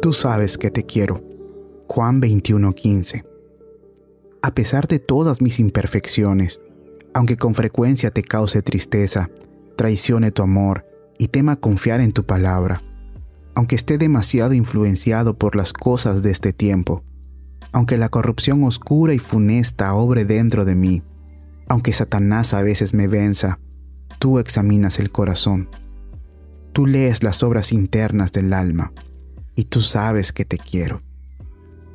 Tú sabes que te quiero. Juan 21:15. A pesar de todas mis imperfecciones, aunque con frecuencia te cause tristeza, traicione tu amor y tema confiar en tu palabra, aunque esté demasiado influenciado por las cosas de este tiempo, aunque la corrupción oscura y funesta obre dentro de mí, aunque Satanás a veces me venza, tú examinas el corazón. Tú lees las obras internas del alma y tú sabes que te quiero.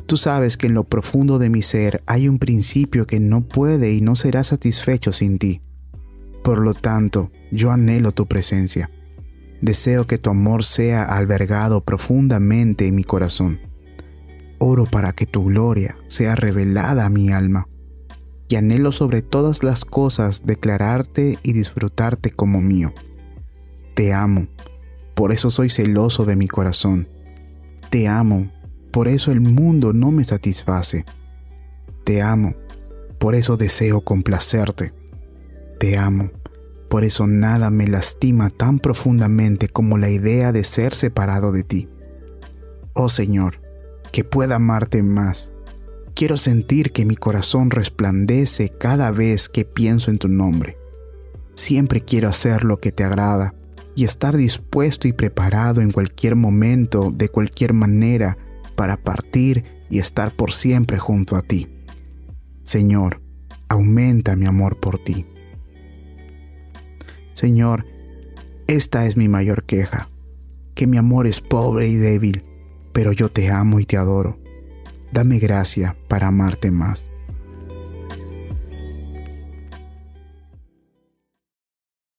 Tú sabes que en lo profundo de mi ser hay un principio que no puede y no será satisfecho sin ti. Por lo tanto, yo anhelo tu presencia. Deseo que tu amor sea albergado profundamente en mi corazón. Oro para que tu gloria sea revelada a mi alma. Y anhelo sobre todas las cosas declararte y disfrutarte como mío. Te amo, por eso soy celoso de mi corazón. Te amo, por eso el mundo no me satisface. Te amo, por eso deseo complacerte. Te amo, por eso nada me lastima tan profundamente como la idea de ser separado de ti. Oh Señor, que pueda amarte más. Quiero sentir que mi corazón resplandece cada vez que pienso en tu nombre. Siempre quiero hacer lo que te agrada y estar dispuesto y preparado en cualquier momento, de cualquier manera, para partir y estar por siempre junto a ti. Señor, aumenta mi amor por ti. Señor, esta es mi mayor queja, que mi amor es pobre y débil, pero yo te amo y te adoro. Dame gracia para amarte más.